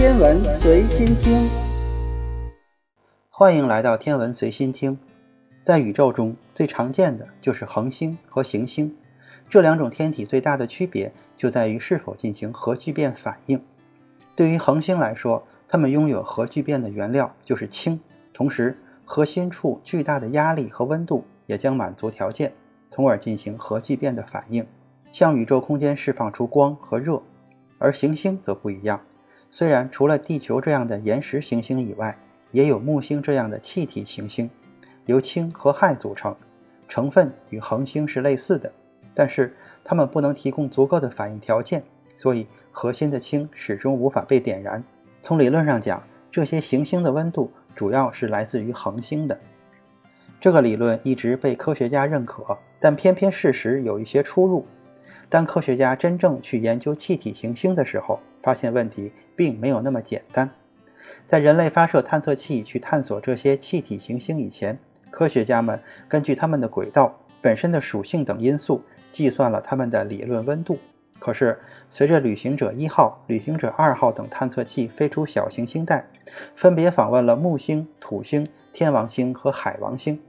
天文随心听，欢迎来到天文随心听。在宇宙中最常见的就是恒星和行星，这两种天体最大的区别就在于是否进行核聚变反应。对于恒星来说，它们拥有核聚变的原料就是氢，同时核心处巨大的压力和温度也将满足条件，从而进行核聚变的反应，向宇宙空间释放出光和热。而行星则不一样，虽然除了地球这样的岩石行星以外，也有木星这样的气体行星，由氢和氦组成，成分与恒星是类似的，但是它们不能提供足够的反应条件，所以核心的氢始终无法被点燃。从理论上讲，这些行星的温度主要是来自于恒星的。这个理论一直被科学家认可，但偏偏事实有一些出入。当科学家真正去研究气体行星的时候，发现问题并没有那么简单。在人类发射探测器去探索这些气体行星以前，科学家们根据它们的轨道、本身的属性等因素，计算了它们的理论温度。可是，随着旅行者一号、旅行者二号等探测器飞出小行星带，分别访问了木星、土星、天王星和海王星，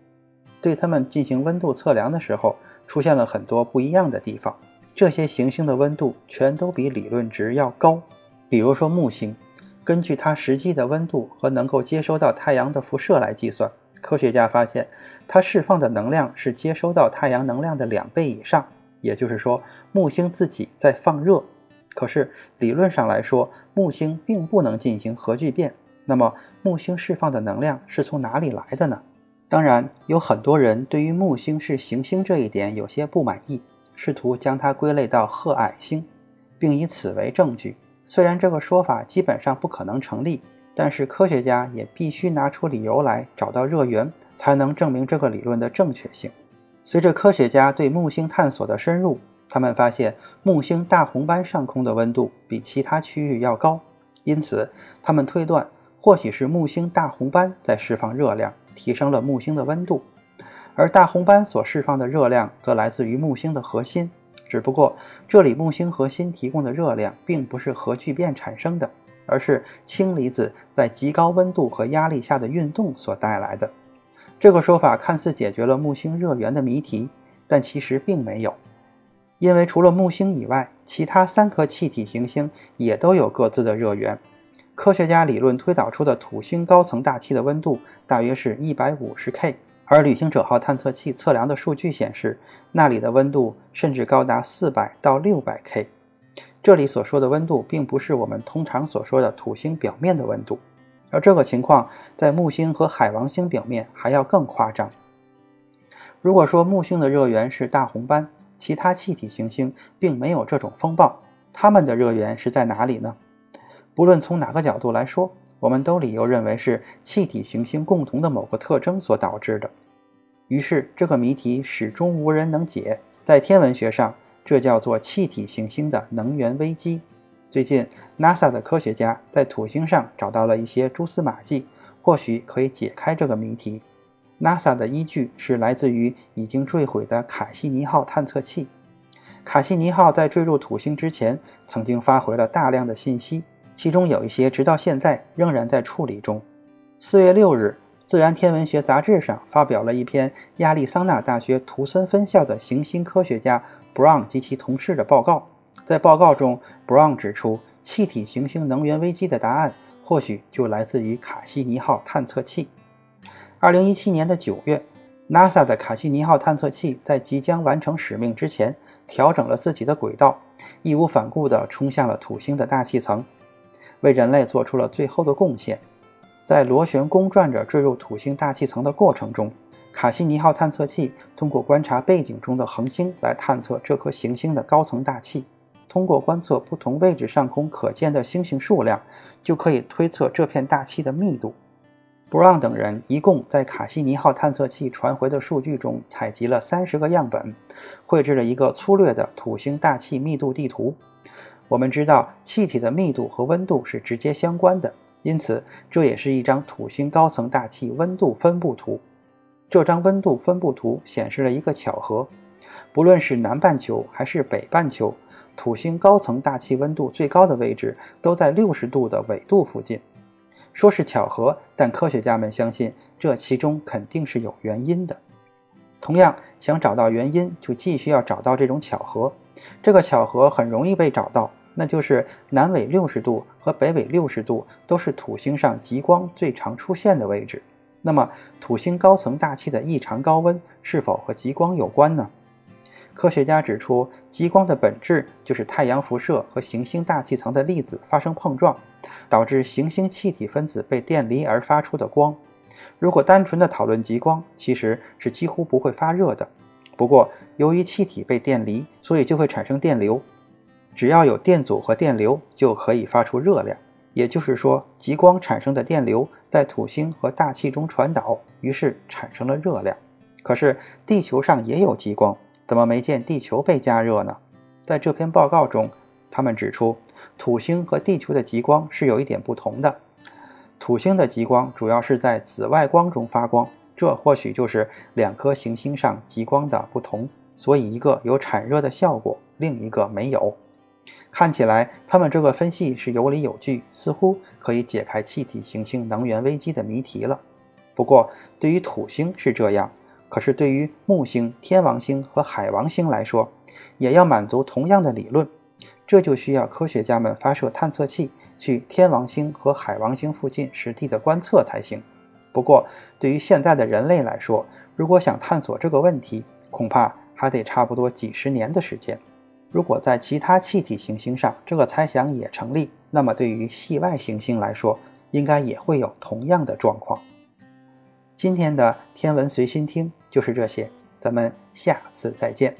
对它们进行温度测量的时候，出现了很多不一样的地方。这些行星的温度全都比理论值要高。比如说木星，根据它实际的温度和能够接收到太阳的辐射来计算，科学家发现它释放的能量是接收到太阳能量的两倍以上。也就是说，木星自己在放热。可是理论上来说，木星并不能进行核聚变。那么木星释放的能量是从哪里来的呢？当然，有很多人对于木星是行星这一点有些不满意。试图将它归类到褐矮星，并以此为证据。虽然这个说法基本上不可能成立，但是科学家也必须拿出理由来找到热源，才能证明这个理论的正确性。随着科学家对木星探索的深入，他们发现木星大红斑上空的温度比其他区域要高，因此他们推断，或许是木星大红斑在释放热量，提升了木星的温度。而大红斑所释放的热量则来自于木星的核心，只不过这里木星核心提供的热量并不是核聚变产生的，而是氢离子在极高温度和压力下的运动所带来的。这个说法看似解决了木星热源的谜题，但其实并没有，因为除了木星以外，其他三颗气体行星也都有各自的热源。科学家理论推导出的土星高层大气的温度大约是一百五十 K。而旅行者号探测器测量的数据显示，那里的温度甚至高达四百到六百 K。这里所说的温度，并不是我们通常所说的土星表面的温度，而这个情况在木星和海王星表面还要更夸张。如果说木星的热源是大红斑，其他气体行星并没有这种风暴，它们的热源是在哪里呢？不论从哪个角度来说，我们都理由认为是气体行星共同的某个特征所导致的。于是，这个谜题始终无人能解。在天文学上，这叫做气体行星的能源危机。最近，NASA 的科学家在土星上找到了一些蛛丝马迹，或许可以解开这个谜题。NASA 的依据是来自于已经坠毁的卡西尼号探测器。卡西尼号在坠入土星之前，曾经发回了大量的信息，其中有一些直到现在仍然在处理中。四月六日。自然天文学杂志上发表了一篇亚利桑那大学图森分校的行星科学家 Brown 及其同事的报告。在报告中，Brown 指出，气体行星能源危机的答案或许就来自于卡西尼号探测器。二零一七年的九月，NASA 的卡西尼号探测器在即将完成使命之前，调整了自己的轨道，义无反顾地冲向了土星的大气层，为人类做出了最后的贡献。在螺旋公转着坠入土星大气层的过程中，卡西尼号探测器通过观察背景中的恒星来探测这颗行星的高层大气。通过观测不同位置上空可见的星星数量，就可以推测这片大气的密度。布朗等人一共在卡西尼号探测器传回的数据中采集了三十个样本，绘制了一个粗略的土星大气密度地图。我们知道，气体的密度和温度是直接相关的。因此，这也是一张土星高层大气温度分布图。这张温度分布图显示了一个巧合：不论是南半球还是北半球，土星高层大气温度最高的位置都在六十度的纬度附近。说是巧合，但科学家们相信这其中肯定是有原因的。同样，想找到原因，就继续要找到这种巧合。这个巧合很容易被找到，那就是南纬六十度和北纬六十度都是土星上极光最常出现的位置。那么，土星高层大气的异常高温是否和极光有关呢？科学家指出，极光的本质就是太阳辐射和行星大气层的粒子发生碰撞，导致行星气体分子被电离而发出的光。如果单纯的讨论极光，其实是几乎不会发热的。不过，由于气体被电离，所以就会产生电流。只要有电阻和电流，就可以发出热量。也就是说，极光产生的电流在土星和大气中传导，于是产生了热量。可是地球上也有极光。怎么没见地球被加热呢？在这篇报告中，他们指出，土星和地球的极光是有一点不同的。土星的极光主要是在紫外光中发光，这或许就是两颗行星上极光的不同。所以，一个有产热的效果，另一个没有。看起来，他们这个分析是有理有据，似乎可以解开气体行星能源危机的谜题了。不过，对于土星是这样。可是，对于木星、天王星和海王星来说，也要满足同样的理论，这就需要科学家们发射探测器去天王星和海王星附近实地的观测才行。不过，对于现在的人类来说，如果想探索这个问题，恐怕还得差不多几十年的时间。如果在其他气体行星上，这个猜想也成立，那么对于系外行星来说，应该也会有同样的状况。今天的天文随心听就是这些，咱们下次再见。